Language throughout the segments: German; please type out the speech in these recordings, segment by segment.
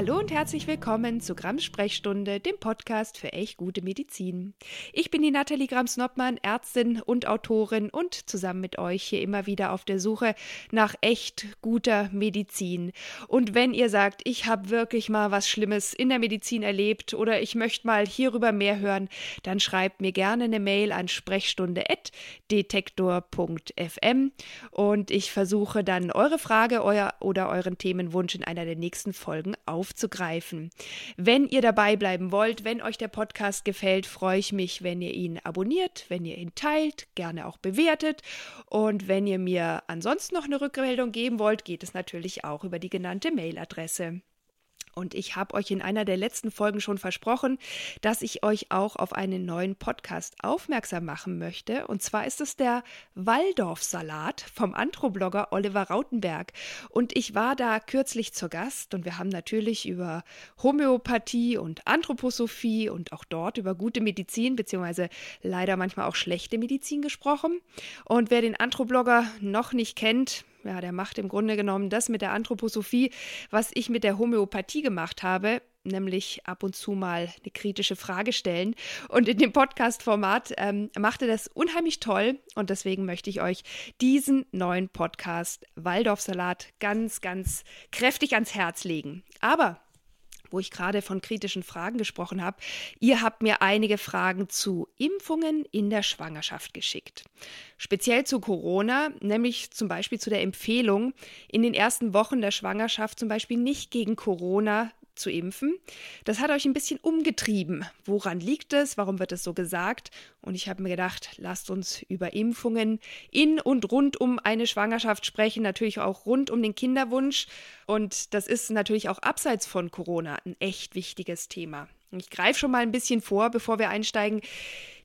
Hallo und herzlich willkommen zu Grams Sprechstunde, dem Podcast für echt gute Medizin. Ich bin die Nathalie Grams-Noppmann, Ärztin und Autorin und zusammen mit euch hier immer wieder auf der Suche nach echt guter Medizin. Und wenn ihr sagt, ich habe wirklich mal was Schlimmes in der Medizin erlebt oder ich möchte mal hierüber mehr hören, dann schreibt mir gerne eine Mail an sprechstunde.detektor.fm und ich versuche dann eure Frage euer oder euren Themenwunsch in einer der nächsten Folgen auf aufzugreifen. Wenn ihr dabei bleiben wollt, wenn euch der Podcast gefällt, freue ich mich, wenn ihr ihn abonniert, wenn ihr ihn teilt, gerne auch bewertet. Und wenn ihr mir ansonsten noch eine Rückmeldung geben wollt, geht es natürlich auch über die genannte Mailadresse. Und ich habe euch in einer der letzten Folgen schon versprochen, dass ich euch auch auf einen neuen Podcast aufmerksam machen möchte. Und zwar ist es der Waldorfsalat vom Anthroblogger Oliver Rautenberg. Und ich war da kürzlich zu Gast und wir haben natürlich über Homöopathie und Anthroposophie und auch dort über gute Medizin, beziehungsweise leider manchmal auch schlechte Medizin gesprochen. Und wer den Anthroblogger noch nicht kennt, ja, der macht im Grunde genommen das mit der Anthroposophie, was ich mit der Homöopathie gemacht habe, nämlich ab und zu mal eine kritische Frage stellen. Und in dem Podcast-Format ähm, macht er das unheimlich toll. Und deswegen möchte ich euch diesen neuen Podcast Waldorfsalat ganz, ganz kräftig ans Herz legen. Aber wo ich gerade von kritischen Fragen gesprochen habe. Ihr habt mir einige Fragen zu Impfungen in der Schwangerschaft geschickt. Speziell zu Corona, nämlich zum Beispiel zu der Empfehlung, in den ersten Wochen der Schwangerschaft zum Beispiel nicht gegen Corona zu impfen. Das hat euch ein bisschen umgetrieben. Woran liegt es? Warum wird es so gesagt? Und ich habe mir gedacht, lasst uns über Impfungen in und rund um eine Schwangerschaft sprechen, natürlich auch rund um den Kinderwunsch. Und das ist natürlich auch abseits von Corona ein echt wichtiges Thema. Ich greife schon mal ein bisschen vor, bevor wir einsteigen.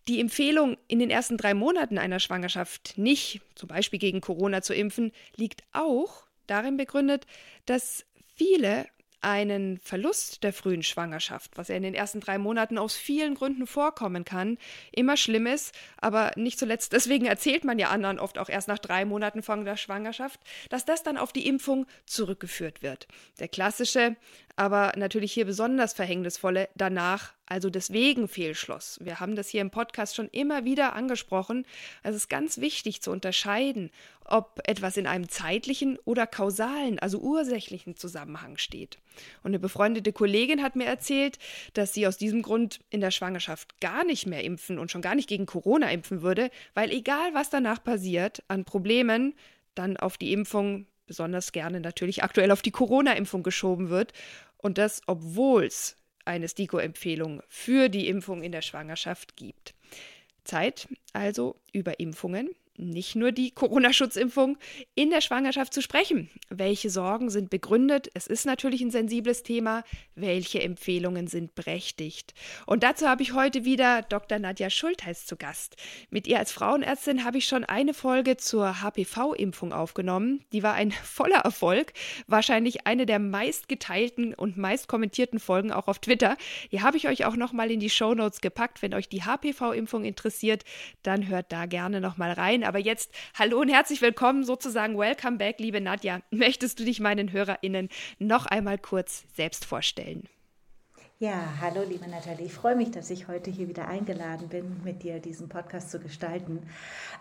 Die Empfehlung, in den ersten drei Monaten einer Schwangerschaft nicht, zum Beispiel gegen Corona zu impfen, liegt auch darin begründet, dass viele einen Verlust der frühen Schwangerschaft, was ja in den ersten drei Monaten aus vielen Gründen vorkommen kann, immer schlimm ist, aber nicht zuletzt deswegen erzählt man ja anderen oft auch erst nach drei Monaten von der Schwangerschaft, dass das dann auf die Impfung zurückgeführt wird. Der klassische aber natürlich hier besonders verhängnisvolle danach, also deswegen Fehlschluss. Wir haben das hier im Podcast schon immer wieder angesprochen. Es ist ganz wichtig zu unterscheiden, ob etwas in einem zeitlichen oder kausalen, also ursächlichen Zusammenhang steht. Und eine befreundete Kollegin hat mir erzählt, dass sie aus diesem Grund in der Schwangerschaft gar nicht mehr impfen und schon gar nicht gegen Corona impfen würde, weil egal was danach passiert an Problemen, dann auf die Impfung besonders gerne natürlich aktuell auf die Corona-Impfung geschoben wird. Und das, obwohl es eine STIKO-Empfehlung für die Impfung in der Schwangerschaft gibt. Zeit also über Impfungen nicht nur die Corona-Schutzimpfung in der Schwangerschaft zu sprechen. Welche Sorgen sind begründet? Es ist natürlich ein sensibles Thema. Welche Empfehlungen sind berechtigt? Und dazu habe ich heute wieder Dr. Nadja Schultheiß zu Gast. Mit ihr als Frauenärztin habe ich schon eine Folge zur HPV-Impfung aufgenommen. Die war ein voller Erfolg. Wahrscheinlich eine der meistgeteilten und meist kommentierten Folgen auch auf Twitter. Hier habe ich euch auch nochmal in die Show Notes gepackt. Wenn euch die HPV-Impfung interessiert, dann hört da gerne nochmal rein. Aber jetzt hallo und herzlich willkommen, sozusagen Welcome back, liebe Nadja. Möchtest du dich meinen HörerInnen noch einmal kurz selbst vorstellen? Ja, hallo liebe Nathalie. Ich freue mich, dass ich heute hier wieder eingeladen bin, mit dir diesen Podcast zu gestalten.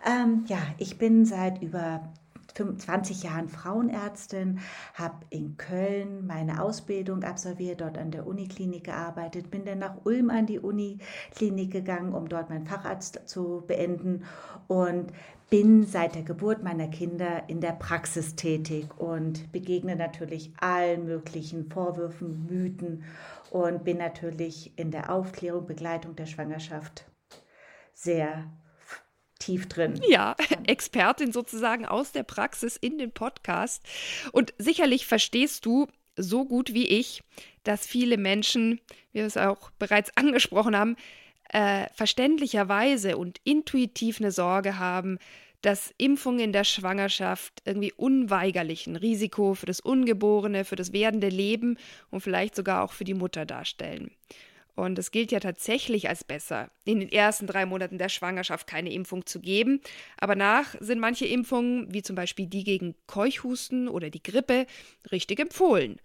Ähm, ja, ich bin seit über 25 Jahren Frauenärztin, habe in Köln meine Ausbildung absolviert, dort an der Uniklinik gearbeitet, bin dann nach Ulm an die Uniklinik gegangen, um dort meinen Facharzt zu beenden und bin seit der Geburt meiner Kinder in der Praxis tätig und begegne natürlich allen möglichen Vorwürfen, Mythen und bin natürlich in der Aufklärung, Begleitung der Schwangerschaft sehr tief drin. Ja, Expertin sozusagen aus der Praxis in den Podcast. Und sicherlich verstehst du so gut wie ich, dass viele Menschen, wie wir es auch bereits angesprochen haben, äh, verständlicherweise und intuitiv eine Sorge haben, dass Impfungen in der Schwangerschaft irgendwie unweigerlich ein Risiko für das Ungeborene, für das werdende Leben und vielleicht sogar auch für die Mutter darstellen. Und es gilt ja tatsächlich als besser, in den ersten drei Monaten der Schwangerschaft keine Impfung zu geben. Aber nach sind manche Impfungen, wie zum Beispiel die gegen Keuchhusten oder die Grippe, richtig empfohlen.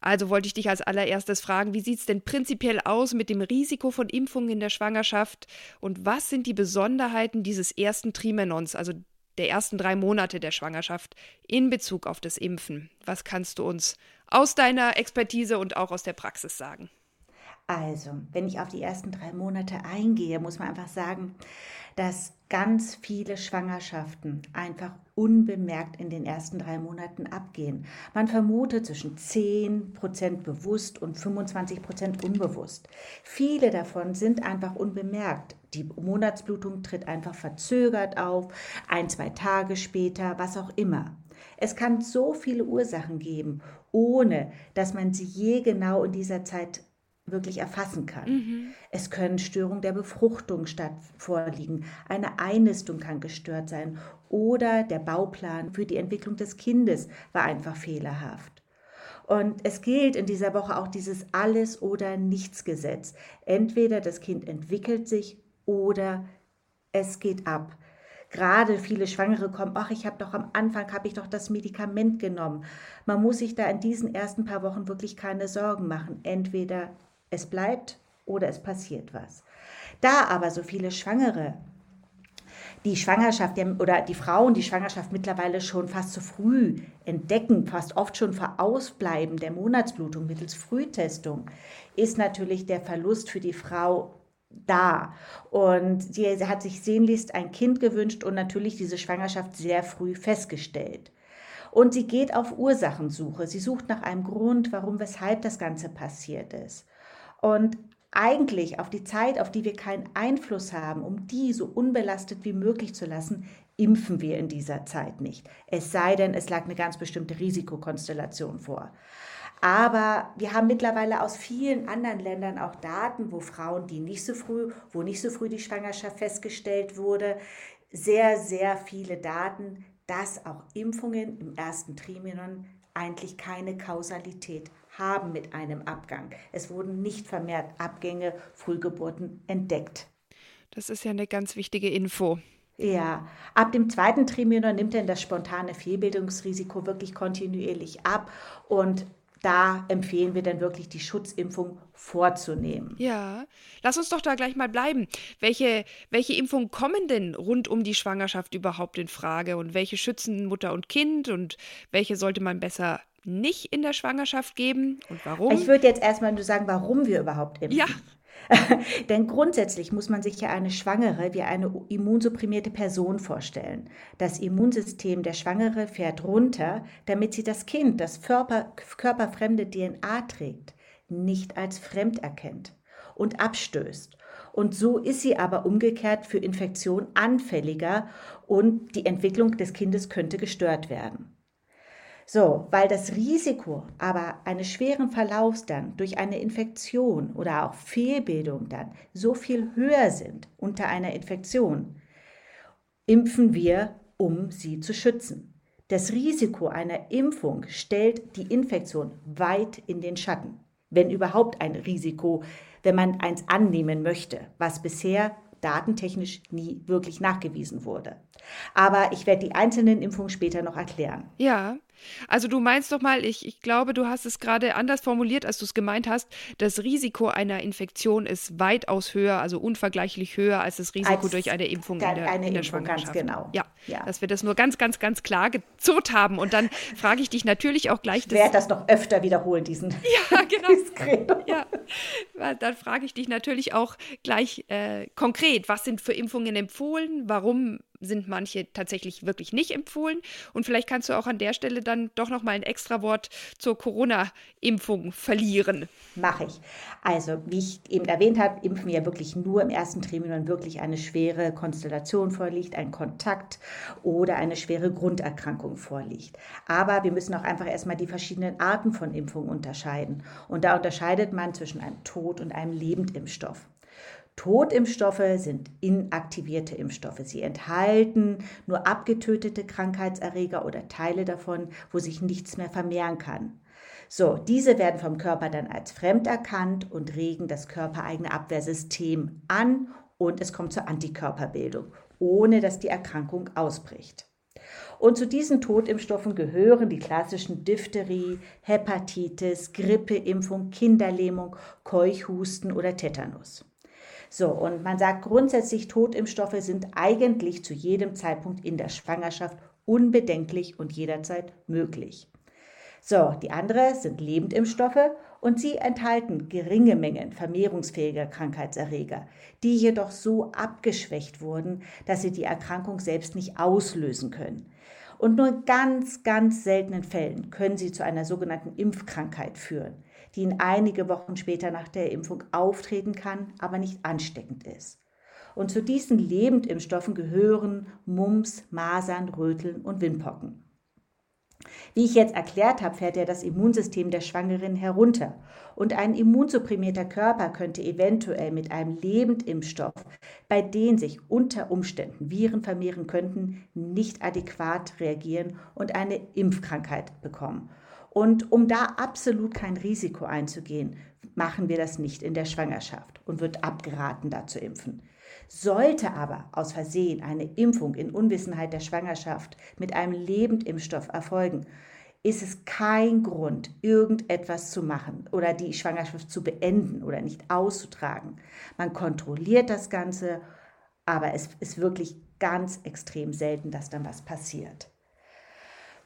Also wollte ich dich als allererstes fragen, wie sieht es denn prinzipiell aus mit dem Risiko von Impfungen in der Schwangerschaft und was sind die Besonderheiten dieses ersten Trimenons, also der ersten drei Monate der Schwangerschaft in Bezug auf das Impfen? Was kannst du uns aus deiner Expertise und auch aus der Praxis sagen? Also, wenn ich auf die ersten drei Monate eingehe, muss man einfach sagen, dass ganz viele Schwangerschaften einfach unbemerkt in den ersten drei Monaten abgehen. Man vermutet zwischen 10 Prozent bewusst und 25 Prozent unbewusst. Viele davon sind einfach unbemerkt. Die Monatsblutung tritt einfach verzögert auf, ein, zwei Tage später, was auch immer. Es kann so viele Ursachen geben, ohne dass man sie je genau in dieser Zeit wirklich erfassen kann. Mhm. Es können Störungen der Befruchtung statt vorliegen, eine Einnistung kann gestört sein oder der Bauplan für die Entwicklung des Kindes war einfach fehlerhaft. Und es gilt in dieser Woche auch dieses Alles- oder Nichts-Gesetz. Entweder das Kind entwickelt sich oder es geht ab. Gerade viele Schwangere kommen, ach, ich habe doch am Anfang, habe ich doch das Medikament genommen. Man muss sich da in diesen ersten paar Wochen wirklich keine Sorgen machen. Entweder es bleibt oder es passiert was. Da aber so viele Schwangere die Schwangerschaft oder die Frauen die Schwangerschaft mittlerweile schon fast zu früh entdecken, fast oft schon vor Ausbleiben der Monatsblutung mittels Frühtestung, ist natürlich der Verlust für die Frau da. Und sie hat sich sehnlichst ein Kind gewünscht und natürlich diese Schwangerschaft sehr früh festgestellt. Und sie geht auf Ursachensuche. Sie sucht nach einem Grund, warum, weshalb das Ganze passiert ist. Und eigentlich auf die Zeit, auf die wir keinen Einfluss haben, um die so unbelastet wie möglich zu lassen, impfen wir in dieser Zeit nicht. Es sei denn, es lag eine ganz bestimmte Risikokonstellation vor. Aber wir haben mittlerweile aus vielen anderen Ländern auch Daten, wo Frauen, die nicht so früh, wo nicht so früh die Schwangerschaft festgestellt wurde, sehr, sehr viele Daten, dass auch Impfungen im ersten Trimenon eigentlich keine Kausalität haben mit einem Abgang. Es wurden nicht vermehrt Abgänge, Frühgeburten entdeckt. Das ist ja eine ganz wichtige Info. Ja, ab dem zweiten Trimenon nimmt dann das spontane Fehlbildungsrisiko wirklich kontinuierlich ab und da empfehlen wir dann wirklich die Schutzimpfung vorzunehmen. Ja, lass uns doch da gleich mal bleiben. Welche, welche Impfungen kommen denn rund um die Schwangerschaft überhaupt in Frage und welche schützen Mutter und Kind und welche sollte man besser nicht in der Schwangerschaft geben und warum? Ich würde jetzt erstmal nur sagen, warum wir überhaupt impfen. Ja. Denn grundsätzlich muss man sich ja eine Schwangere wie eine immunsupprimierte Person vorstellen. Das Immunsystem der Schwangere fährt runter, damit sie das Kind, das Körper, körperfremde DNA trägt, nicht als fremd erkennt und abstößt. Und so ist sie aber umgekehrt für Infektion anfälliger und die Entwicklung des Kindes könnte gestört werden. So, weil das Risiko aber eines schweren Verlaufs dann durch eine Infektion oder auch Fehlbildung dann so viel höher sind unter einer Infektion, impfen wir, um sie zu schützen. Das Risiko einer Impfung stellt die Infektion weit in den Schatten, wenn überhaupt ein Risiko, wenn man eins annehmen möchte, was bisher datentechnisch nie wirklich nachgewiesen wurde. Aber ich werde die einzelnen Impfungen später noch erklären. Ja, also du meinst doch mal, ich, ich glaube, du hast es gerade anders formuliert, als du es gemeint hast. Das Risiko einer Infektion ist weitaus höher, also unvergleichlich höher als das Risiko als durch eine Impfung in der, eine in der Impfung, Schwangerschaft. Ganz genau. Ja, ja, dass wir das nur ganz, ganz, ganz klar gezurrt haben. Und dann frage ich dich natürlich auch gleich. Ich werde das noch öfter wiederholen, diesen. Ja, genau. ja, dann frage ich dich natürlich auch gleich äh, konkret, was sind für Impfungen empfohlen, warum sind manche tatsächlich wirklich nicht empfohlen. Und vielleicht kannst du auch an der Stelle dann doch noch mal ein extra Wort zur Corona-Impfung verlieren. Mache ich. Also, wie ich eben erwähnt habe, impfen wir wirklich nur im ersten Trimester, wenn wirklich eine schwere Konstellation vorliegt, ein Kontakt oder eine schwere Grunderkrankung vorliegt. Aber wir müssen auch einfach erstmal die verschiedenen Arten von Impfungen unterscheiden. Und da unterscheidet man zwischen einem Tod- und einem Lebendimpfstoff. Totimpfstoffe sind inaktivierte Impfstoffe. Sie enthalten nur abgetötete Krankheitserreger oder Teile davon, wo sich nichts mehr vermehren kann. So, diese werden vom Körper dann als fremd erkannt und regen das körpereigene Abwehrsystem an und es kommt zur Antikörperbildung, ohne dass die Erkrankung ausbricht. Und zu diesen Totimpfstoffen gehören die klassischen Diphtherie, Hepatitis, Grippeimpfung, Kinderlähmung, Keuchhusten oder Tetanus. So, und man sagt grundsätzlich, Totimpfstoffe sind eigentlich zu jedem Zeitpunkt in der Schwangerschaft unbedenklich und jederzeit möglich. So, die andere sind Lebendimpfstoffe und sie enthalten geringe Mengen vermehrungsfähiger Krankheitserreger, die jedoch so abgeschwächt wurden, dass sie die Erkrankung selbst nicht auslösen können. Und nur in ganz, ganz seltenen Fällen können sie zu einer sogenannten Impfkrankheit führen, die in einige Wochen später nach der Impfung auftreten kann, aber nicht ansteckend ist. Und zu diesen Lebendimpfstoffen gehören Mumps, Masern, Röteln und Windpocken. Wie ich jetzt erklärt habe, fährt ja das Immunsystem der Schwangeren herunter. Und ein immunsupprimierter Körper könnte eventuell mit einem Lebendimpfstoff, bei dem sich unter Umständen Viren vermehren könnten, nicht adäquat reagieren und eine Impfkrankheit bekommen. Und um da absolut kein Risiko einzugehen, machen wir das nicht in der Schwangerschaft und wird abgeraten, da zu impfen. Sollte aber aus Versehen eine Impfung in Unwissenheit der Schwangerschaft mit einem Lebendimpfstoff erfolgen, ist es kein Grund, irgendetwas zu machen oder die Schwangerschaft zu beenden oder nicht auszutragen. Man kontrolliert das Ganze, aber es ist wirklich ganz extrem selten, dass dann was passiert.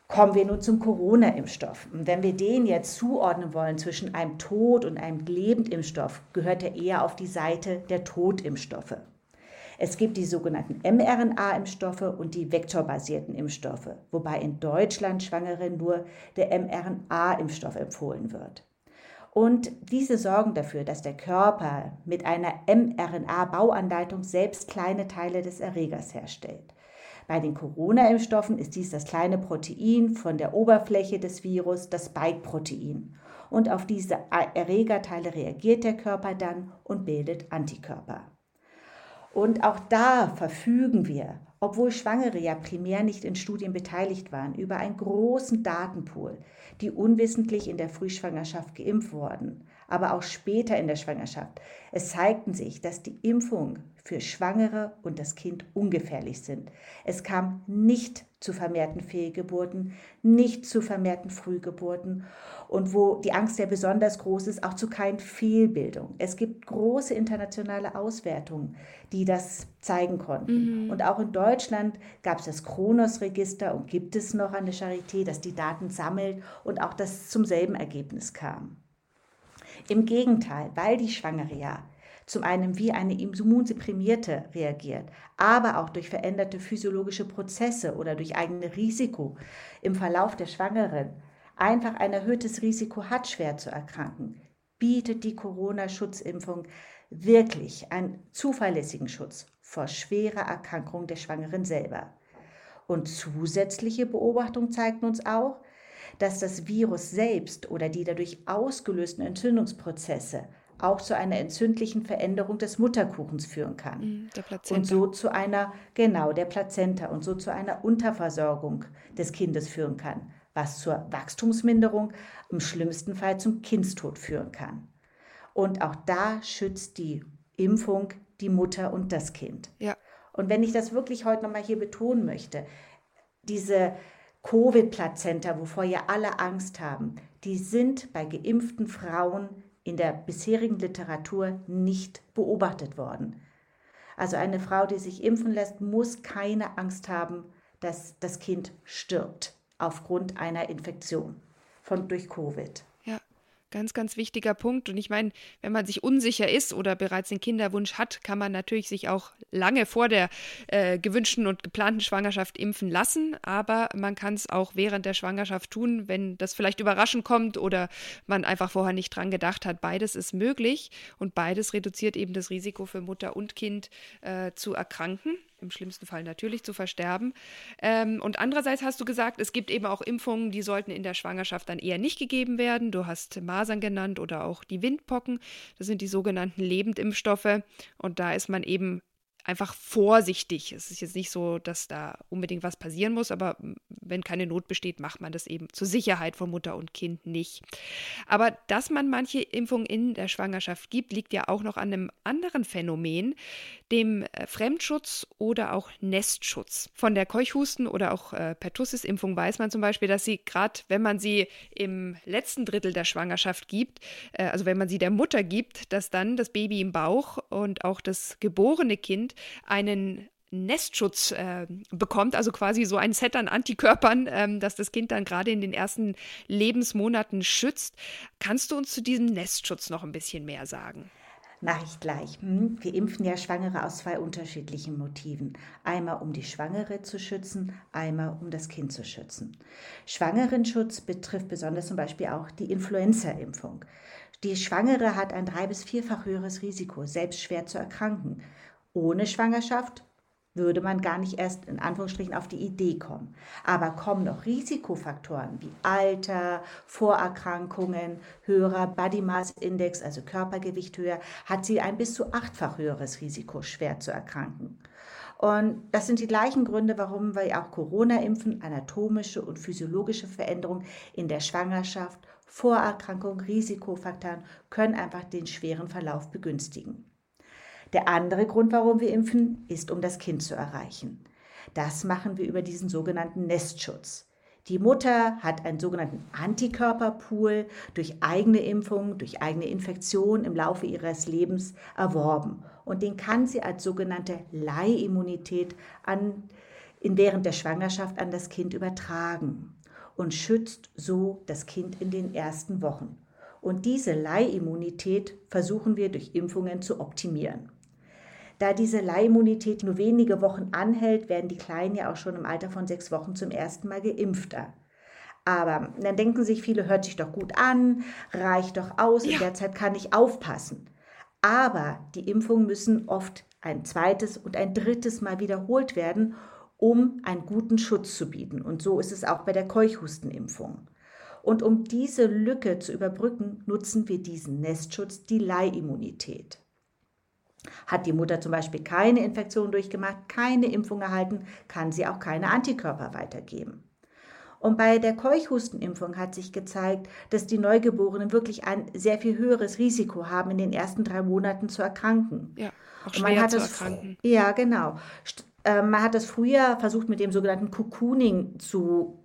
Kommen wir nun zum Corona-Impfstoff. Wenn wir den jetzt zuordnen wollen zwischen einem Tod- und einem Lebendimpfstoff, gehört er eher auf die Seite der Totimpfstoffe. Es gibt die sogenannten mRNA-Impfstoffe und die vektorbasierten Impfstoffe, wobei in Deutschland Schwangeren nur der mRNA-Impfstoff empfohlen wird. Und diese sorgen dafür, dass der Körper mit einer mRNA-Bauanleitung selbst kleine Teile des Erregers herstellt. Bei den Corona-Impfstoffen ist dies das kleine Protein von der Oberfläche des Virus, das Spike-Protein. Und auf diese Erregerteile reagiert der Körper dann und bildet Antikörper. Und auch da verfügen wir, obwohl Schwangere ja primär nicht in Studien beteiligt waren, über einen großen Datenpool, die unwissentlich in der Frühschwangerschaft geimpft wurden, aber auch später in der Schwangerschaft. Es zeigten sich, dass die Impfung für Schwangere und das Kind ungefährlich sind. Es kam nicht zu vermehrten Fehlgeburten, nicht zu vermehrten Frühgeburten und wo die Angst ja besonders groß ist, auch zu keinen Fehlbildungen. Es gibt große internationale Auswertungen, die das zeigen konnten. Mhm. Und auch in Deutschland gab es das Kronos-Register und gibt es noch an der Charité, das die Daten sammelt und auch das zum selben Ergebnis kam. Im Gegenteil, weil die Schwangere ja zum einen wie eine Immunsupprimierte reagiert, aber auch durch veränderte physiologische Prozesse oder durch eigene Risiko im Verlauf der Schwangeren einfach ein erhöhtes Risiko hat, schwer zu erkranken, bietet die Corona-Schutzimpfung wirklich einen zuverlässigen Schutz vor schwerer Erkrankung der Schwangeren selber. Und zusätzliche Beobachtung zeigt uns auch, dass das Virus selbst oder die dadurch ausgelösten Entzündungsprozesse auch zu einer entzündlichen Veränderung des Mutterkuchens führen kann. Mm, und so zu einer, genau, der Plazenta und so zu einer Unterversorgung des Kindes führen kann, was zur Wachstumsminderung, im schlimmsten Fall zum Kindstod führen kann. Und auch da schützt die Impfung die Mutter und das Kind. Ja. Und wenn ich das wirklich heute nochmal hier betonen möchte, diese Covid-Plazenta, wovor ja alle Angst haben, die sind bei geimpften Frauen in der bisherigen Literatur nicht beobachtet worden. Also eine Frau, die sich impfen lässt, muss keine Angst haben, dass das Kind stirbt aufgrund einer Infektion von durch Covid. Ganz, ganz wichtiger Punkt. Und ich meine, wenn man sich unsicher ist oder bereits den Kinderwunsch hat, kann man natürlich sich auch lange vor der äh, gewünschten und geplanten Schwangerschaft impfen lassen. Aber man kann es auch während der Schwangerschaft tun, wenn das vielleicht überraschend kommt oder man einfach vorher nicht dran gedacht hat. Beides ist möglich und beides reduziert eben das Risiko für Mutter und Kind äh, zu erkranken im schlimmsten Fall natürlich zu versterben. Ähm, und andererseits hast du gesagt, es gibt eben auch Impfungen, die sollten in der Schwangerschaft dann eher nicht gegeben werden. Du hast Masern genannt oder auch die Windpocken. Das sind die sogenannten Lebendimpfstoffe. Und da ist man eben einfach vorsichtig. Es ist jetzt nicht so, dass da unbedingt was passieren muss, aber wenn keine Not besteht, macht man das eben zur Sicherheit von Mutter und Kind nicht. Aber dass man manche Impfungen in der Schwangerschaft gibt, liegt ja auch noch an einem anderen Phänomen, dem äh, Fremdschutz oder auch Nestschutz. Von der Keuchhusten oder auch äh, Pertussis-Impfung weiß man zum Beispiel, dass sie gerade, wenn man sie im letzten Drittel der Schwangerschaft gibt, äh, also wenn man sie der Mutter gibt, dass dann das Baby im Bauch und auch das geborene Kind einen Nestschutz äh, bekommt, also quasi so ein Set an Antikörpern, ähm, das das Kind dann gerade in den ersten Lebensmonaten schützt. Kannst du uns zu diesem Nestschutz noch ein bisschen mehr sagen? Mache ich gleich. Hm, wir impfen ja Schwangere aus zwei unterschiedlichen Motiven. Einmal um die Schwangere zu schützen, einmal um das Kind zu schützen. Schwangerenschutz betrifft besonders zum Beispiel auch die Influenza-Impfung. Die Schwangere hat ein drei- bis vierfach höheres Risiko, selbst schwer zu erkranken. Ohne Schwangerschaft würde man gar nicht erst in Anführungsstrichen auf die Idee kommen. Aber kommen noch Risikofaktoren wie Alter, Vorerkrankungen, höherer Body Mass Index, also Körpergewicht höher, hat sie ein bis zu achtfach höheres Risiko, schwer zu erkranken. Und das sind die gleichen Gründe, warum wir auch Corona impfen, anatomische und physiologische Veränderungen in der Schwangerschaft, Vorerkrankung, Risikofaktoren können einfach den schweren Verlauf begünstigen. Der andere Grund, warum wir impfen, ist, um das Kind zu erreichen. Das machen wir über diesen sogenannten Nestschutz. Die Mutter hat einen sogenannten Antikörperpool durch eigene Impfung, durch eigene Infektion im Laufe ihres Lebens erworben. Und den kann sie als sogenannte Leihimmunität an, in während der Schwangerschaft an das Kind übertragen und schützt so das Kind in den ersten Wochen. Und diese Leihimmunität versuchen wir durch Impfungen zu optimieren. Da diese Leihimmunität nur wenige Wochen anhält, werden die Kleinen ja auch schon im Alter von sechs Wochen zum ersten Mal geimpfter. Aber dann denken sich viele, hört sich doch gut an, reicht doch aus, ja. in der Zeit kann ich aufpassen. Aber die Impfungen müssen oft ein zweites und ein drittes Mal wiederholt werden, um einen guten Schutz zu bieten. Und so ist es auch bei der Keuchhustenimpfung. Und um diese Lücke zu überbrücken, nutzen wir diesen Nestschutz, die Leihimmunität. Hat die Mutter zum Beispiel keine Infektion durchgemacht, keine Impfung erhalten, kann sie auch keine Antikörper weitergeben. Und bei der Keuchhustenimpfung hat sich gezeigt, dass die Neugeborenen wirklich ein sehr viel höheres Risiko haben, in den ersten drei Monaten zu erkranken. Ja, auch schwer zu erkranken. Ja, genau. Äh, man hat das früher versucht, mit dem sogenannten Cocooning zu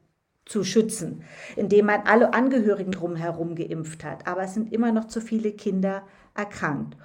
zu schützen, indem man alle Angehörigen drumherum geimpft hat. Aber es sind immer noch zu viele Kinder erkrankt.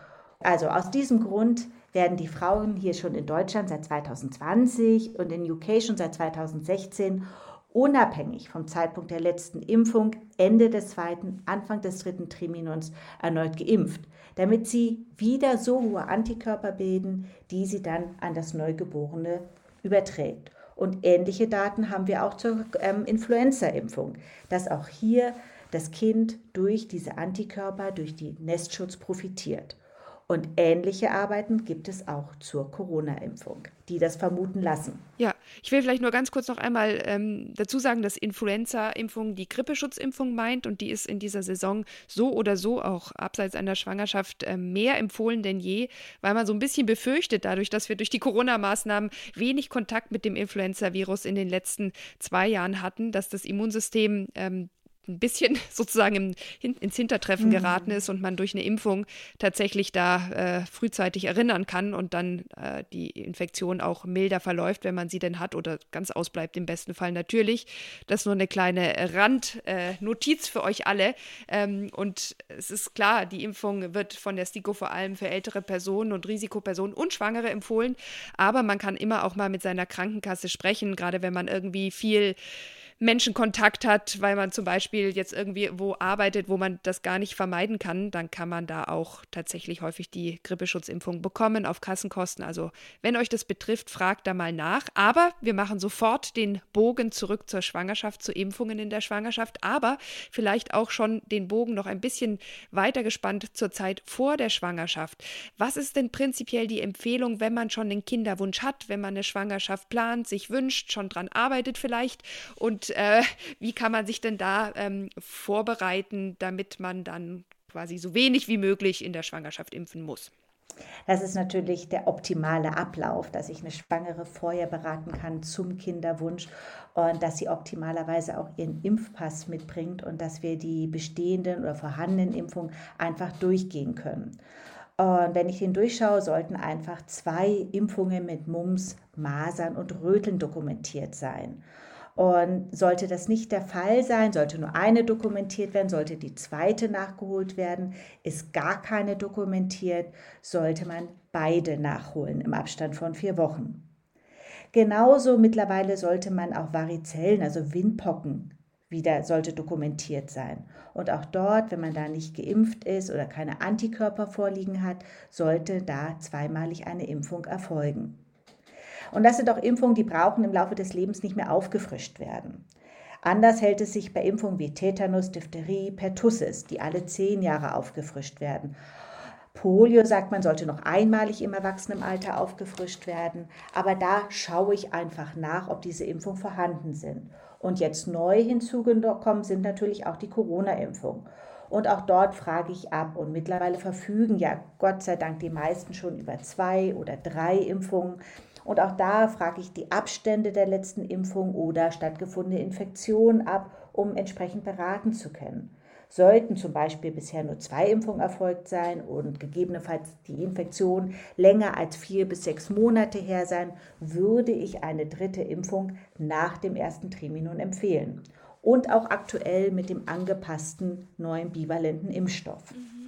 Also aus diesem Grund werden die Frauen hier schon in Deutschland seit 2020 und in UK schon seit 2016 unabhängig vom Zeitpunkt der letzten Impfung Ende des zweiten, Anfang des dritten Triminons erneut geimpft, damit sie wieder so hohe Antikörper bilden, die sie dann an das Neugeborene überträgt. Und ähnliche Daten haben wir auch zur ähm, Influenza-Impfung, dass auch hier das Kind durch diese Antikörper, durch die Nestschutz profitiert. Und ähnliche Arbeiten gibt es auch zur Corona-Impfung, die das vermuten lassen. Ja, ich will vielleicht nur ganz kurz noch einmal ähm, dazu sagen, dass Influenza-Impfung die Grippeschutzimpfung meint und die ist in dieser Saison so oder so auch abseits einer Schwangerschaft äh, mehr empfohlen denn je, weil man so ein bisschen befürchtet, dadurch, dass wir durch die Corona-Maßnahmen wenig Kontakt mit dem Influenza-Virus in den letzten zwei Jahren hatten, dass das Immunsystem ähm, ein bisschen sozusagen im, ins Hintertreffen mhm. geraten ist und man durch eine Impfung tatsächlich da äh, frühzeitig erinnern kann und dann äh, die Infektion auch milder verläuft, wenn man sie denn hat oder ganz ausbleibt im besten Fall natürlich. Das ist nur eine kleine Randnotiz äh, für euch alle. Ähm, und es ist klar, die Impfung wird von der STIKO vor allem für ältere Personen und Risikopersonen und Schwangere empfohlen. Aber man kann immer auch mal mit seiner Krankenkasse sprechen, gerade wenn man irgendwie viel Menschenkontakt hat, weil man zum Beispiel jetzt irgendwie wo arbeitet, wo man das gar nicht vermeiden kann, dann kann man da auch tatsächlich häufig die Grippeschutzimpfung bekommen auf Kassenkosten. Also wenn euch das betrifft, fragt da mal nach. Aber wir machen sofort den Bogen zurück zur Schwangerschaft, zu Impfungen in der Schwangerschaft, aber vielleicht auch schon den Bogen noch ein bisschen weiter gespannt zur Zeit vor der Schwangerschaft. Was ist denn prinzipiell die Empfehlung, wenn man schon den Kinderwunsch hat, wenn man eine Schwangerschaft plant, sich wünscht, schon dran arbeitet vielleicht und äh, wie kann man sich denn da ähm, vorbereiten, damit man dann quasi so wenig wie möglich in der Schwangerschaft impfen muss? Das ist natürlich der optimale Ablauf, dass ich eine Schwangere vorher beraten kann zum Kinderwunsch und dass sie optimalerweise auch ihren Impfpass mitbringt und dass wir die bestehenden oder vorhandenen Impfungen einfach durchgehen können. Und wenn ich den durchschaue, sollten einfach zwei Impfungen mit Mumps, Masern und Röteln dokumentiert sein. Und sollte das nicht der Fall sein, sollte nur eine dokumentiert werden, sollte die zweite nachgeholt werden, ist gar keine dokumentiert, sollte man beide nachholen im Abstand von vier Wochen. Genauso mittlerweile sollte man auch Varizellen, also Windpocken, wieder sollte dokumentiert sein. Und auch dort, wenn man da nicht geimpft ist oder keine Antikörper vorliegen hat, sollte da zweimalig eine Impfung erfolgen. Und das sind auch Impfungen, die brauchen im Laufe des Lebens nicht mehr aufgefrischt werden. Anders hält es sich bei Impfungen wie Tetanus, Diphtherie, Pertussis, die alle zehn Jahre aufgefrischt werden. Polio sagt man, sollte noch einmalig im Erwachsenenalter aufgefrischt werden. Aber da schaue ich einfach nach, ob diese Impfungen vorhanden sind. Und jetzt neu hinzugekommen sind natürlich auch die Corona-Impfungen. Und auch dort frage ich ab. Und mittlerweile verfügen ja Gott sei Dank die meisten schon über zwei oder drei Impfungen. Und auch da frage ich die Abstände der letzten Impfung oder stattgefundene Infektionen ab, um entsprechend beraten zu können. Sollten zum Beispiel bisher nur zwei Impfungen erfolgt sein und gegebenenfalls die Infektion länger als vier bis sechs Monate her sein, würde ich eine dritte Impfung nach dem ersten Triminum empfehlen. Und auch aktuell mit dem angepassten neuen bivalenten Impfstoff. Mhm.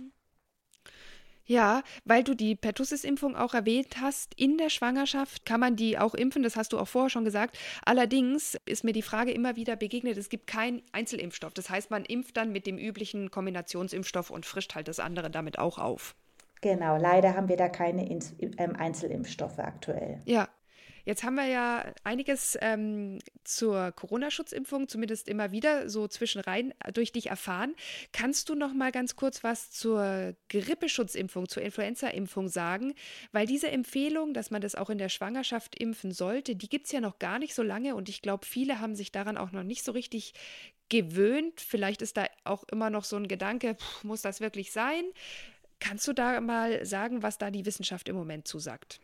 Ja, weil du die Pertussis-Impfung auch erwähnt hast, in der Schwangerschaft kann man die auch impfen, das hast du auch vorher schon gesagt. Allerdings ist mir die Frage immer wieder begegnet, es gibt keinen Einzelimpfstoff. Das heißt, man impft dann mit dem üblichen Kombinationsimpfstoff und frischt halt das andere damit auch auf. Genau, leider haben wir da keine ähm, Einzelimpfstoffe aktuell. Ja, Jetzt haben wir ja einiges ähm, zur Corona-Schutzimpfung, zumindest immer wieder so zwischenrein äh, durch dich erfahren. Kannst du noch mal ganz kurz was zur Grippeschutzimpfung, zur Influenza-Impfung sagen? Weil diese Empfehlung, dass man das auch in der Schwangerschaft impfen sollte, die gibt es ja noch gar nicht so lange und ich glaube, viele haben sich daran auch noch nicht so richtig gewöhnt. Vielleicht ist da auch immer noch so ein Gedanke, pff, muss das wirklich sein? Kannst du da mal sagen, was da die Wissenschaft im Moment zusagt?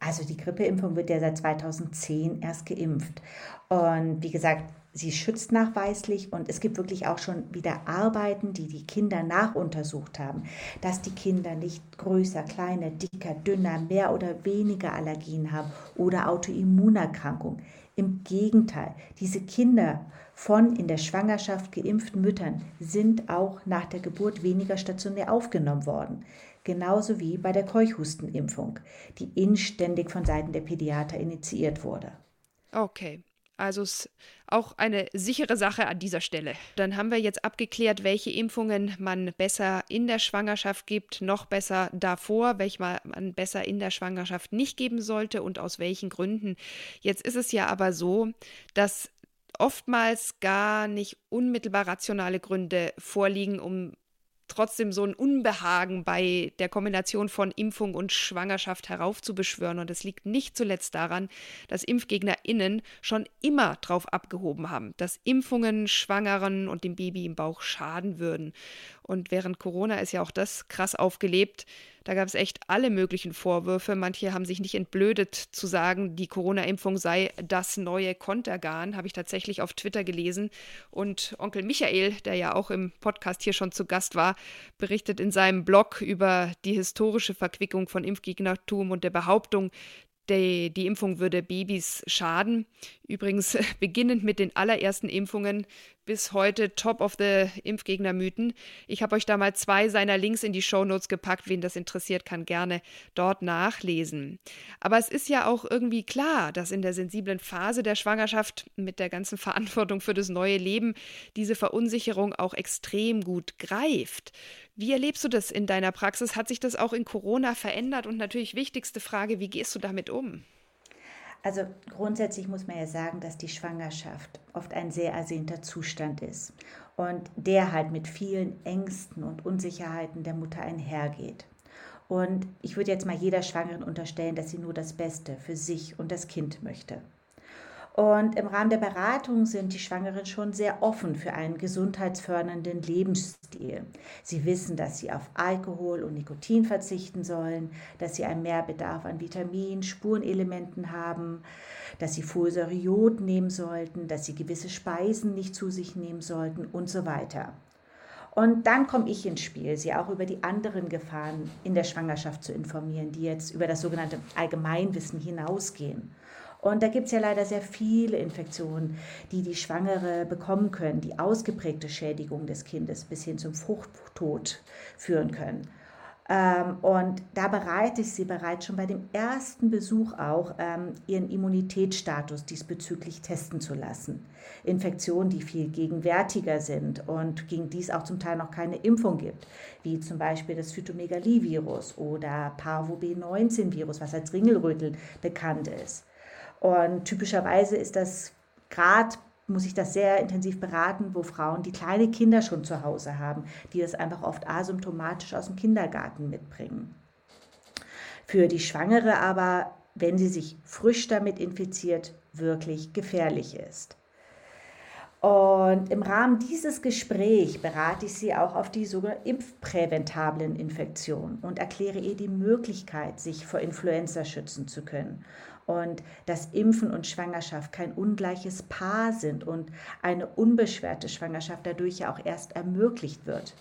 Also die Grippeimpfung wird ja seit 2010 erst geimpft. Und wie gesagt, sie schützt nachweislich und es gibt wirklich auch schon wieder Arbeiten, die die Kinder nachuntersucht haben, dass die Kinder nicht größer, kleiner, dicker, dünner, mehr oder weniger Allergien haben oder Autoimmunerkrankungen. Im Gegenteil, diese Kinder von in der Schwangerschaft geimpften Müttern sind auch nach der Geburt weniger stationär aufgenommen worden genauso wie bei der Keuchhustenimpfung, die inständig von Seiten der Pädiater initiiert wurde. Okay. Also ist auch eine sichere Sache an dieser Stelle. Dann haben wir jetzt abgeklärt, welche Impfungen man besser in der Schwangerschaft gibt, noch besser davor, welche man besser in der Schwangerschaft nicht geben sollte und aus welchen Gründen. Jetzt ist es ja aber so, dass oftmals gar nicht unmittelbar rationale Gründe vorliegen, um trotzdem so ein Unbehagen bei der Kombination von Impfung und Schwangerschaft heraufzubeschwören. Und es liegt nicht zuletzt daran, dass ImpfgegnerInnen schon immer drauf abgehoben haben, dass Impfungen Schwangeren und dem Baby im Bauch schaden würden. Und während Corona ist ja auch das krass aufgelebt. Da gab es echt alle möglichen Vorwürfe. Manche haben sich nicht entblödet zu sagen, die Corona-Impfung sei das neue Kontergan, habe ich tatsächlich auf Twitter gelesen. Und Onkel Michael, der ja auch im Podcast hier schon zu Gast war, berichtet in seinem Blog über die historische Verquickung von Impfgegnertum und der Behauptung, die, die, Impfung würde Babys schaden. Übrigens beginnend mit den allerersten Impfungen bis heute Top of the Impfgegner-Mythen. Ich habe euch da mal zwei seiner Links in die Shownotes gepackt. Wen das interessiert, kann gerne dort nachlesen. Aber es ist ja auch irgendwie klar, dass in der sensiblen Phase der Schwangerschaft mit der ganzen Verantwortung für das neue Leben diese Verunsicherung auch extrem gut greift. Wie erlebst du das in deiner Praxis? Hat sich das auch in Corona verändert? Und natürlich wichtigste Frage, wie gehst du damit um? Also grundsätzlich muss man ja sagen, dass die Schwangerschaft oft ein sehr ersehnter Zustand ist und der halt mit vielen Ängsten und Unsicherheiten der Mutter einhergeht. Und ich würde jetzt mal jeder Schwangeren unterstellen, dass sie nur das Beste für sich und das Kind möchte. Und im Rahmen der Beratung sind die Schwangeren schon sehr offen für einen gesundheitsfördernden Lebensstil. Sie wissen, dass sie auf Alkohol und Nikotin verzichten sollen, dass sie einen Mehrbedarf an Vitaminen, Spurenelementen haben, dass sie Folsäure Jod nehmen sollten, dass sie gewisse Speisen nicht zu sich nehmen sollten und so weiter. Und dann komme ich ins Spiel, sie auch über die anderen Gefahren in der Schwangerschaft zu informieren, die jetzt über das sogenannte Allgemeinwissen hinausgehen. Und da gibt es ja leider sehr viele Infektionen, die die Schwangere bekommen können, die ausgeprägte Schädigung des Kindes bis hin zum Fruchttod führen können. Ähm, und da bereite ich sie bereits schon bei dem ersten Besuch auch, ähm, ihren Immunitätsstatus diesbezüglich testen zu lassen. Infektionen, die viel gegenwärtiger sind und gegen die es auch zum Teil noch keine Impfung gibt, wie zum Beispiel das Phytomegalie-Virus oder Parvo B19-Virus, was als Ringelrötel bekannt ist. Und typischerweise ist das gerade muss ich das sehr intensiv beraten, wo Frauen, die kleine Kinder schon zu Hause haben, die das einfach oft asymptomatisch aus dem Kindergarten mitbringen. Für die Schwangere aber, wenn sie sich frisch damit infiziert, wirklich gefährlich ist. Und im Rahmen dieses Gesprächs berate ich sie auch auf die sogenannten impfpräventablen Infektionen und erkläre ihr die Möglichkeit, sich vor Influenza schützen zu können und dass Impfen und Schwangerschaft kein ungleiches Paar sind und eine unbeschwerte Schwangerschaft dadurch ja auch erst ermöglicht wird.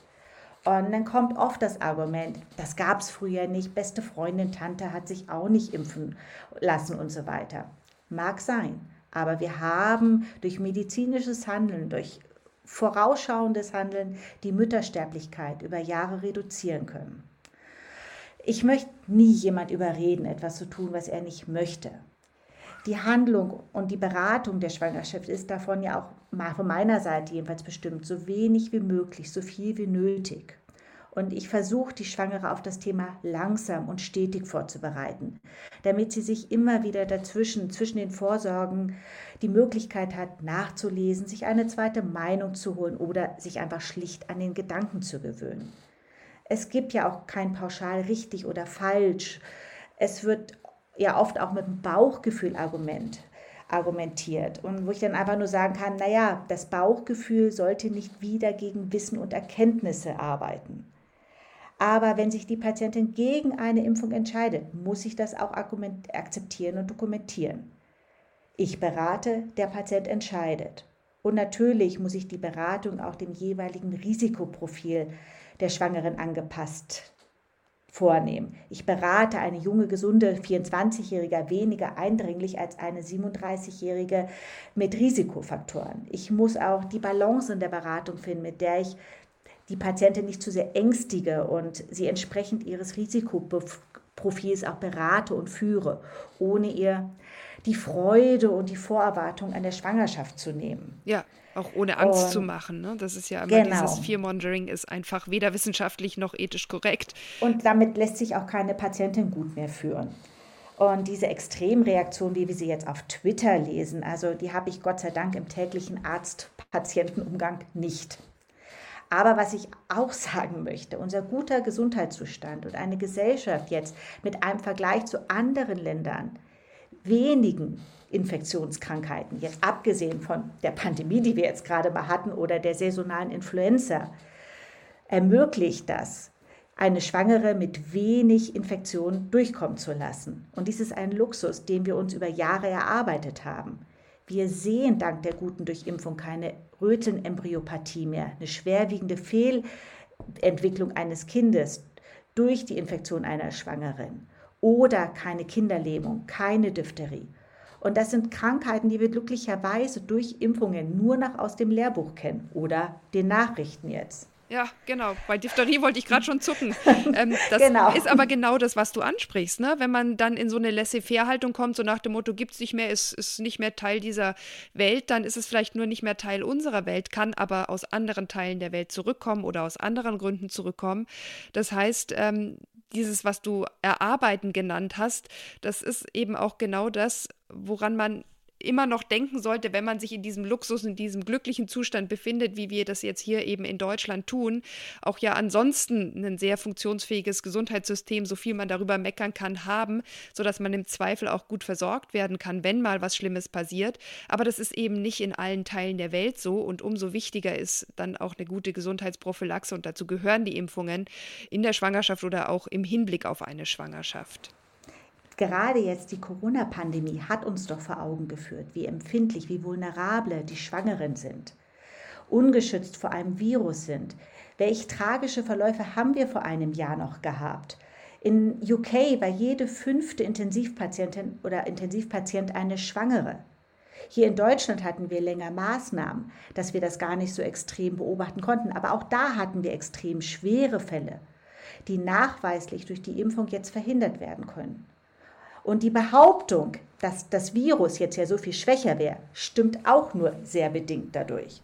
Und dann kommt oft das Argument, das gab es früher nicht, beste Freundin, Tante hat sich auch nicht impfen lassen und so weiter. Mag sein, aber wir haben durch medizinisches Handeln, durch vorausschauendes Handeln die Müttersterblichkeit über Jahre reduzieren können. Ich möchte nie jemand überreden, etwas zu tun, was er nicht möchte. Die Handlung und die Beratung der Schwangerschaft ist davon ja auch von meiner Seite jedenfalls bestimmt, so wenig wie möglich, so viel wie nötig. Und ich versuche, die Schwangere auf das Thema langsam und stetig vorzubereiten, damit sie sich immer wieder dazwischen, zwischen den Vorsorgen, die Möglichkeit hat, nachzulesen, sich eine zweite Meinung zu holen oder sich einfach schlicht an den Gedanken zu gewöhnen es gibt ja auch kein pauschal richtig oder falsch. Es wird ja oft auch mit dem Bauchgefühl-Argument argumentiert und wo ich dann einfach nur sagen kann, naja, das Bauchgefühl sollte nicht wieder gegen Wissen und Erkenntnisse arbeiten. Aber wenn sich die Patientin gegen eine Impfung entscheidet, muss ich das auch akzeptieren und dokumentieren. Ich berate, der Patient entscheidet. Und natürlich muss ich die Beratung auch dem jeweiligen Risikoprofil der Schwangeren angepasst vornehmen. Ich berate eine junge, gesunde 24-Jährige weniger eindringlich als eine 37-Jährige mit Risikofaktoren. Ich muss auch die Balance in der Beratung finden, mit der ich die Patientin nicht zu sehr ängstige und sie entsprechend ihres Risikoprofils auch berate und führe, ohne ihr die Freude und die Vorerwartung an der Schwangerschaft zu nehmen. Ja, auch ohne Angst und, zu machen. Ne? Das ist ja immer genau. dieses Fearmongering ist einfach weder wissenschaftlich noch ethisch korrekt. Und damit lässt sich auch keine Patientin gut mehr führen. Und diese Extremreaktion, wie wir sie jetzt auf Twitter lesen, also die habe ich Gott sei Dank im täglichen Arzt-Patientenumgang nicht. Aber was ich auch sagen möchte, unser guter Gesundheitszustand und eine Gesellschaft jetzt mit einem Vergleich zu anderen Ländern, wenigen Infektionskrankheiten, jetzt abgesehen von der Pandemie, die wir jetzt gerade mal hatten, oder der saisonalen Influenza, ermöglicht das, eine Schwangere mit wenig Infektion durchkommen zu lassen. Und dies ist ein Luxus, den wir uns über Jahre erarbeitet haben. Wir sehen dank der guten Durchimpfung keine Rötenembryopathie mehr, eine schwerwiegende Fehlentwicklung eines Kindes durch die Infektion einer Schwangeren oder keine Kinderlähmung, keine Diphtherie. Und das sind Krankheiten, die wir glücklicherweise durch Impfungen nur noch aus dem Lehrbuch kennen oder den Nachrichten jetzt. Ja, genau. Bei Diphtherie wollte ich gerade schon zucken. Ähm, das genau. ist aber genau das, was du ansprichst. Ne? Wenn man dann in so eine Laissez-faire-Haltung kommt, so nach dem Motto, gibt es nicht mehr, ist, ist nicht mehr Teil dieser Welt, dann ist es vielleicht nur nicht mehr Teil unserer Welt, kann aber aus anderen Teilen der Welt zurückkommen oder aus anderen Gründen zurückkommen. Das heißt, ähm, dieses, was du erarbeiten genannt hast, das ist eben auch genau das, woran man immer noch denken sollte, wenn man sich in diesem Luxus, in diesem glücklichen Zustand befindet, wie wir das jetzt hier eben in Deutschland tun, auch ja ansonsten ein sehr funktionsfähiges Gesundheitssystem, so viel man darüber meckern kann, haben, sodass man im Zweifel auch gut versorgt werden kann, wenn mal was Schlimmes passiert. Aber das ist eben nicht in allen Teilen der Welt so und umso wichtiger ist dann auch eine gute Gesundheitsprophylaxe und dazu gehören die Impfungen in der Schwangerschaft oder auch im Hinblick auf eine Schwangerschaft. Gerade jetzt die Corona-Pandemie hat uns doch vor Augen geführt, wie empfindlich, wie vulnerable die Schwangeren sind, ungeschützt vor einem Virus sind. Welch tragische Verläufe haben wir vor einem Jahr noch gehabt? In UK war jede fünfte Intensivpatientin oder Intensivpatient eine Schwangere. Hier in Deutschland hatten wir länger Maßnahmen, dass wir das gar nicht so extrem beobachten konnten. Aber auch da hatten wir extrem schwere Fälle, die nachweislich durch die Impfung jetzt verhindert werden können. Und die Behauptung, dass das Virus jetzt ja so viel schwächer wäre, stimmt auch nur sehr bedingt dadurch.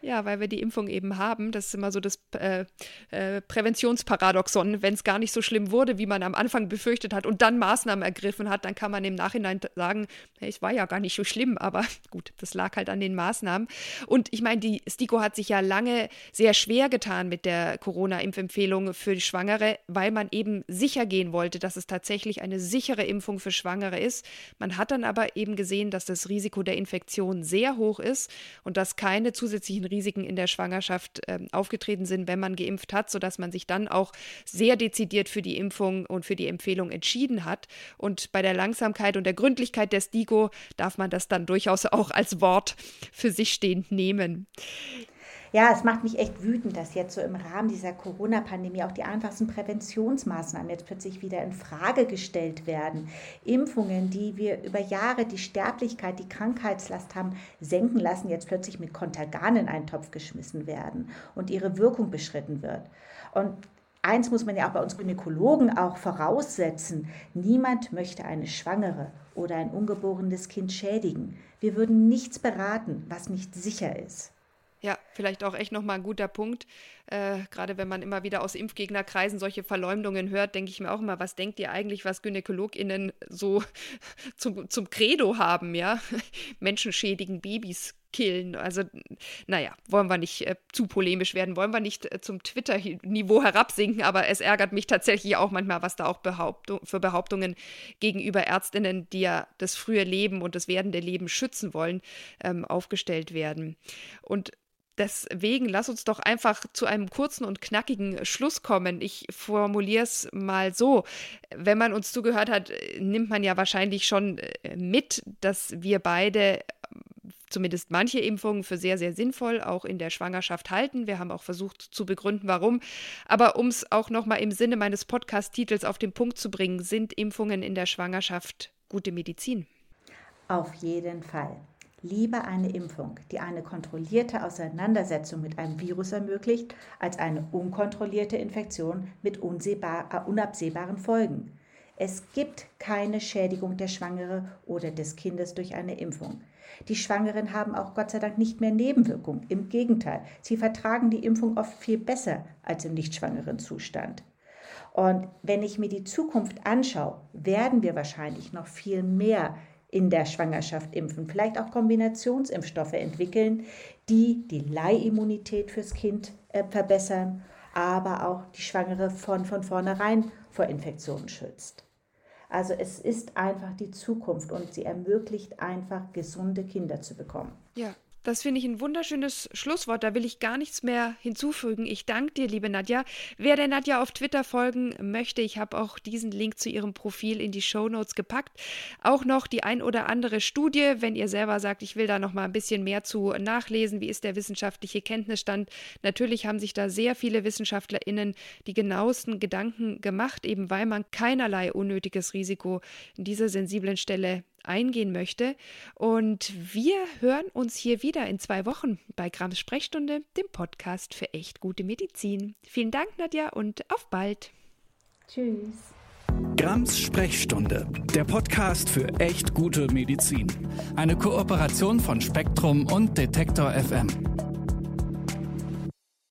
Ja, weil wir die Impfung eben haben. Das ist immer so das äh, äh, Präventionsparadoxon. Wenn es gar nicht so schlimm wurde, wie man am Anfang befürchtet hat und dann Maßnahmen ergriffen hat, dann kann man im Nachhinein sagen, hey, es war ja gar nicht so schlimm, aber gut, das lag halt an den Maßnahmen. Und ich meine, die STIKO hat sich ja lange sehr schwer getan mit der Corona-Impfempfehlung für die Schwangere, weil man eben sicher gehen wollte, dass es tatsächlich eine sichere Impfung für Schwangere ist. Man hat dann aber eben gesehen, dass das Risiko der Infektion sehr hoch ist und dass keine zusätzlichen zusätzlichen Risiken in der Schwangerschaft äh, aufgetreten sind, wenn man geimpft hat, sodass man sich dann auch sehr dezidiert für die Impfung und für die Empfehlung entschieden hat. Und bei der Langsamkeit und der Gründlichkeit der STIGO darf man das dann durchaus auch als Wort für sich stehend nehmen. Ja, es macht mich echt wütend, dass jetzt so im Rahmen dieser Corona-Pandemie auch die einfachsten Präventionsmaßnahmen jetzt plötzlich wieder in Frage gestellt werden. Impfungen, die wir über Jahre die Sterblichkeit, die Krankheitslast haben senken lassen, jetzt plötzlich mit Kontergan in einen Topf geschmissen werden und ihre Wirkung beschritten wird. Und Eins muss man ja auch bei uns Gynäkologen auch voraussetzen. Niemand möchte eine Schwangere oder ein ungeborenes Kind schädigen. Wir würden nichts beraten, was nicht sicher ist. Vielleicht auch echt nochmal ein guter Punkt. Äh, Gerade wenn man immer wieder aus Impfgegnerkreisen solche Verleumdungen hört, denke ich mir auch immer, was denkt ihr eigentlich, was GynäkologInnen so zum, zum Credo haben, ja? Menschen schädigen Babys killen. Also, naja, wollen wir nicht äh, zu polemisch werden, wollen wir nicht äh, zum Twitter-Niveau herabsinken, aber es ärgert mich tatsächlich auch manchmal, was da auch Behauptung, für Behauptungen gegenüber Ärztinnen, die ja das frühe Leben und das werdende Leben schützen wollen, ähm, aufgestellt werden. Und Deswegen lass uns doch einfach zu einem kurzen und knackigen Schluss kommen. Ich formuliere es mal so. Wenn man uns zugehört hat, nimmt man ja wahrscheinlich schon äh, mit, dass wir beide zumindest manche Impfungen für sehr, sehr sinnvoll auch in der Schwangerschaft halten. Wir haben auch versucht zu begründen, warum. Aber um es auch nochmal im Sinne meines Podcast-Titels auf den Punkt zu bringen, sind Impfungen in der Schwangerschaft gute Medizin? Auf jeden Fall. Lieber eine Impfung, die eine kontrollierte Auseinandersetzung mit einem Virus ermöglicht, als eine unkontrollierte Infektion mit äh, unabsehbaren Folgen. Es gibt keine Schädigung der Schwangere oder des Kindes durch eine Impfung. Die Schwangeren haben auch Gott sei Dank nicht mehr Nebenwirkungen. Im Gegenteil, sie vertragen die Impfung oft viel besser als im nicht schwangeren Zustand. Und wenn ich mir die Zukunft anschaue, werden wir wahrscheinlich noch viel mehr in der Schwangerschaft impfen, vielleicht auch Kombinationsimpfstoffe entwickeln, die die Leihimmunität fürs Kind äh, verbessern, aber auch die Schwangere von, von vornherein vor Infektionen schützt. Also es ist einfach die Zukunft und sie ermöglicht einfach gesunde Kinder zu bekommen. Ja, das finde ich ein wunderschönes Schlusswort. Da will ich gar nichts mehr hinzufügen. Ich danke dir, liebe Nadja. Wer der Nadja auf Twitter folgen möchte, ich habe auch diesen Link zu ihrem Profil in die Show Notes gepackt. Auch noch die ein oder andere Studie, wenn ihr selber sagt, ich will da noch mal ein bisschen mehr zu nachlesen. Wie ist der wissenschaftliche Kenntnisstand? Natürlich haben sich da sehr viele WissenschaftlerInnen die genauesten Gedanken gemacht, eben weil man keinerlei unnötiges Risiko in dieser sensiblen Stelle eingehen möchte. Und wir hören uns hier wieder in zwei Wochen bei Grams Sprechstunde, dem Podcast für echt gute Medizin. Vielen Dank, Nadja, und auf bald. Tschüss. Grams Sprechstunde, der Podcast für echt gute Medizin. Eine Kooperation von Spektrum und Detektor FM.